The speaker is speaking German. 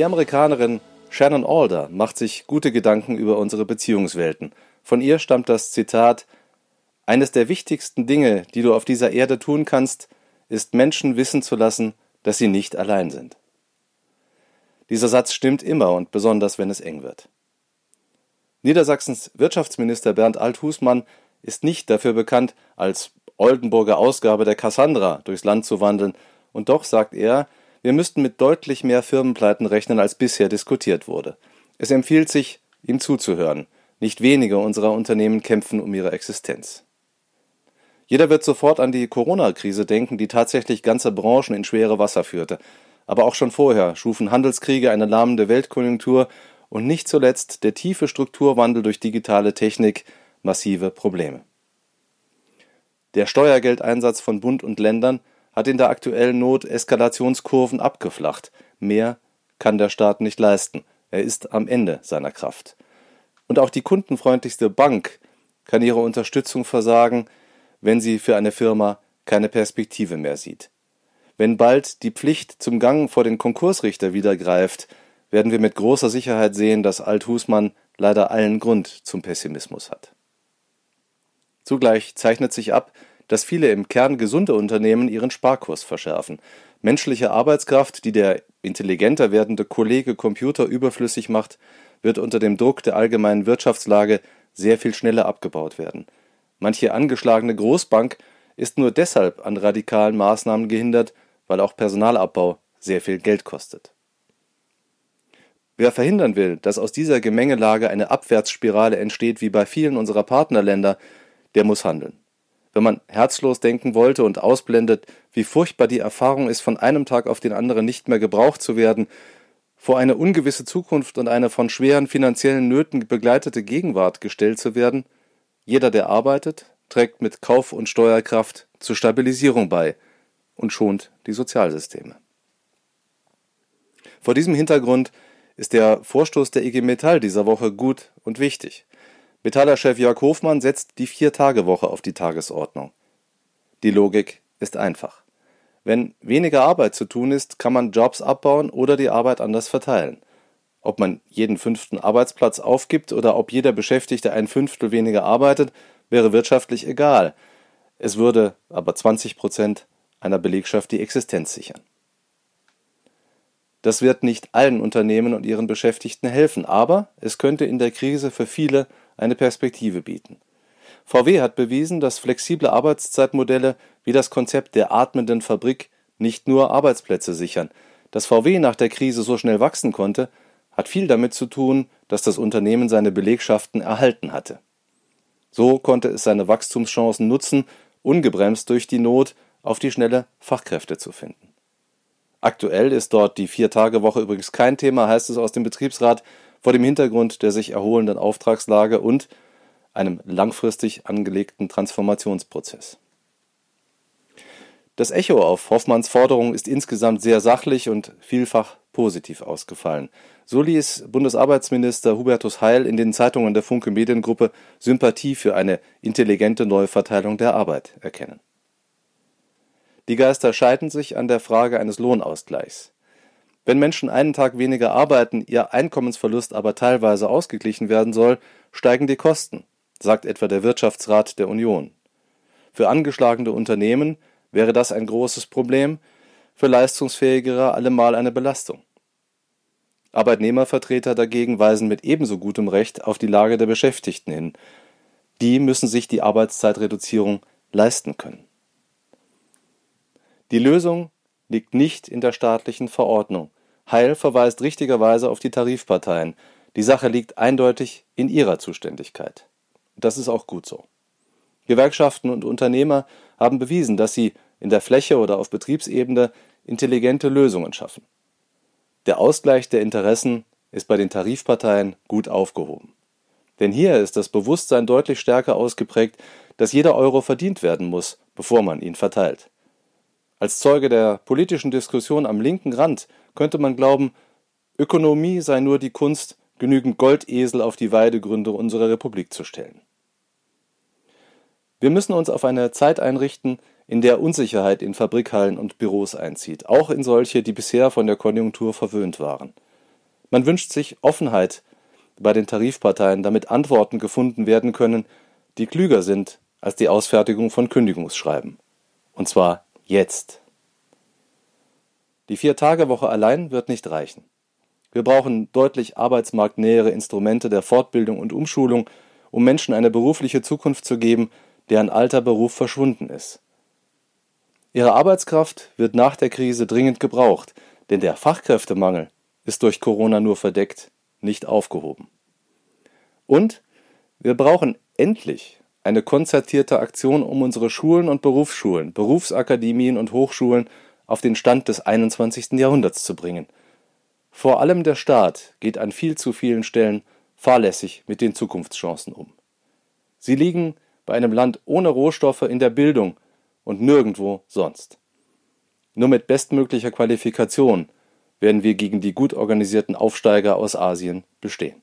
Die Amerikanerin Shannon Alder macht sich gute Gedanken über unsere Beziehungswelten. Von ihr stammt das Zitat Eines der wichtigsten Dinge, die du auf dieser Erde tun kannst, ist Menschen wissen zu lassen, dass sie nicht allein sind. Dieser Satz stimmt immer und besonders, wenn es eng wird. Niedersachsens Wirtschaftsminister Bernd Althusmann ist nicht dafür bekannt, als Oldenburger Ausgabe der Cassandra durchs Land zu wandeln, und doch sagt er, wir müssten mit deutlich mehr Firmenpleiten rechnen, als bisher diskutiert wurde. Es empfiehlt sich, ihm zuzuhören. Nicht wenige unserer Unternehmen kämpfen um ihre Existenz. Jeder wird sofort an die Corona-Krise denken, die tatsächlich ganze Branchen in schwere Wasser führte. Aber auch schon vorher schufen Handelskriege eine lahmende Weltkonjunktur und nicht zuletzt der tiefe Strukturwandel durch digitale Technik massive Probleme. Der Steuergeldeinsatz von Bund und Ländern hat in der aktuellen Not Eskalationskurven abgeflacht. Mehr kann der Staat nicht leisten. Er ist am Ende seiner Kraft. Und auch die kundenfreundlichste Bank kann ihre Unterstützung versagen, wenn sie für eine Firma keine Perspektive mehr sieht. Wenn bald die Pflicht zum Gang vor den Konkursrichter wieder greift, werden wir mit großer Sicherheit sehen, dass Althusmann leider allen Grund zum Pessimismus hat. Zugleich zeichnet sich ab, dass viele im Kern gesunde Unternehmen ihren Sparkurs verschärfen. Menschliche Arbeitskraft, die der intelligenter werdende Kollege Computer überflüssig macht, wird unter dem Druck der allgemeinen Wirtschaftslage sehr viel schneller abgebaut werden. Manche angeschlagene Großbank ist nur deshalb an radikalen Maßnahmen gehindert, weil auch Personalabbau sehr viel Geld kostet. Wer verhindern will, dass aus dieser Gemengelage eine Abwärtsspirale entsteht wie bei vielen unserer Partnerländer, der muss handeln. Wenn man herzlos denken wollte und ausblendet, wie furchtbar die Erfahrung ist, von einem Tag auf den anderen nicht mehr gebraucht zu werden, vor eine ungewisse Zukunft und eine von schweren finanziellen Nöten begleitete Gegenwart gestellt zu werden, jeder, der arbeitet, trägt mit Kauf- und Steuerkraft zur Stabilisierung bei und schont die Sozialsysteme. Vor diesem Hintergrund ist der Vorstoß der IG Metall dieser Woche gut und wichtig. Metaller-Chef Jörg Hofmann setzt die Vier-Tage-Woche auf die Tagesordnung. Die Logik ist einfach. Wenn weniger Arbeit zu tun ist, kann man Jobs abbauen oder die Arbeit anders verteilen. Ob man jeden fünften Arbeitsplatz aufgibt oder ob jeder Beschäftigte ein Fünftel weniger arbeitet, wäre wirtschaftlich egal. Es würde aber 20 Prozent einer Belegschaft die Existenz sichern. Das wird nicht allen Unternehmen und ihren Beschäftigten helfen, aber es könnte in der Krise für viele eine Perspektive bieten. VW hat bewiesen, dass flexible Arbeitszeitmodelle wie das Konzept der atmenden Fabrik nicht nur Arbeitsplätze sichern. Dass VW nach der Krise so schnell wachsen konnte, hat viel damit zu tun, dass das Unternehmen seine Belegschaften erhalten hatte. So konnte es seine Wachstumschancen nutzen, ungebremst durch die Not auf die schnelle Fachkräfte zu finden. Aktuell ist dort die Vier-Tage-Woche übrigens kein Thema, heißt es aus dem Betriebsrat, vor dem Hintergrund der sich erholenden Auftragslage und einem langfristig angelegten Transformationsprozess. Das Echo auf Hoffmanns Forderung ist insgesamt sehr sachlich und vielfach positiv ausgefallen. So ließ Bundesarbeitsminister Hubertus Heil in den Zeitungen der Funke Mediengruppe Sympathie für eine intelligente Neuverteilung der Arbeit erkennen. Die Geister scheiden sich an der Frage eines Lohnausgleichs. Wenn Menschen einen Tag weniger arbeiten, ihr Einkommensverlust aber teilweise ausgeglichen werden soll, steigen die Kosten, sagt etwa der Wirtschaftsrat der Union. Für angeschlagene Unternehmen wäre das ein großes Problem, für leistungsfähigere allemal eine Belastung. Arbeitnehmervertreter dagegen weisen mit ebenso gutem Recht auf die Lage der Beschäftigten hin. Die müssen sich die Arbeitszeitreduzierung leisten können. Die Lösung liegt nicht in der staatlichen Verordnung. Heil verweist richtigerweise auf die Tarifparteien. Die Sache liegt eindeutig in ihrer Zuständigkeit. Das ist auch gut so. Gewerkschaften und Unternehmer haben bewiesen, dass sie in der Fläche oder auf Betriebsebene intelligente Lösungen schaffen. Der Ausgleich der Interessen ist bei den Tarifparteien gut aufgehoben. Denn hier ist das Bewusstsein deutlich stärker ausgeprägt, dass jeder Euro verdient werden muss, bevor man ihn verteilt. Als Zeuge der politischen Diskussion am linken Rand könnte man glauben, Ökonomie sei nur die Kunst, genügend Goldesel auf die Weidegründe unserer Republik zu stellen. Wir müssen uns auf eine Zeit einrichten, in der Unsicherheit in Fabrikhallen und Büros einzieht, auch in solche, die bisher von der Konjunktur verwöhnt waren. Man wünscht sich Offenheit bei den Tarifparteien, damit Antworten gefunden werden können, die klüger sind als die Ausfertigung von Kündigungsschreiben. Und zwar jetzt. Die Vier-Tage-Woche allein wird nicht reichen. Wir brauchen deutlich arbeitsmarktnähere Instrumente der Fortbildung und Umschulung, um Menschen eine berufliche Zukunft zu geben, deren alter Beruf verschwunden ist. Ihre Arbeitskraft wird nach der Krise dringend gebraucht, denn der Fachkräftemangel ist durch Corona nur verdeckt, nicht aufgehoben. Und wir brauchen endlich eine konzertierte Aktion, um unsere Schulen und Berufsschulen, Berufsakademien und Hochschulen auf den Stand des 21. Jahrhunderts zu bringen. Vor allem der Staat geht an viel zu vielen Stellen fahrlässig mit den Zukunftschancen um. Sie liegen bei einem Land ohne Rohstoffe in der Bildung und nirgendwo sonst. Nur mit bestmöglicher Qualifikation werden wir gegen die gut organisierten Aufsteiger aus Asien bestehen.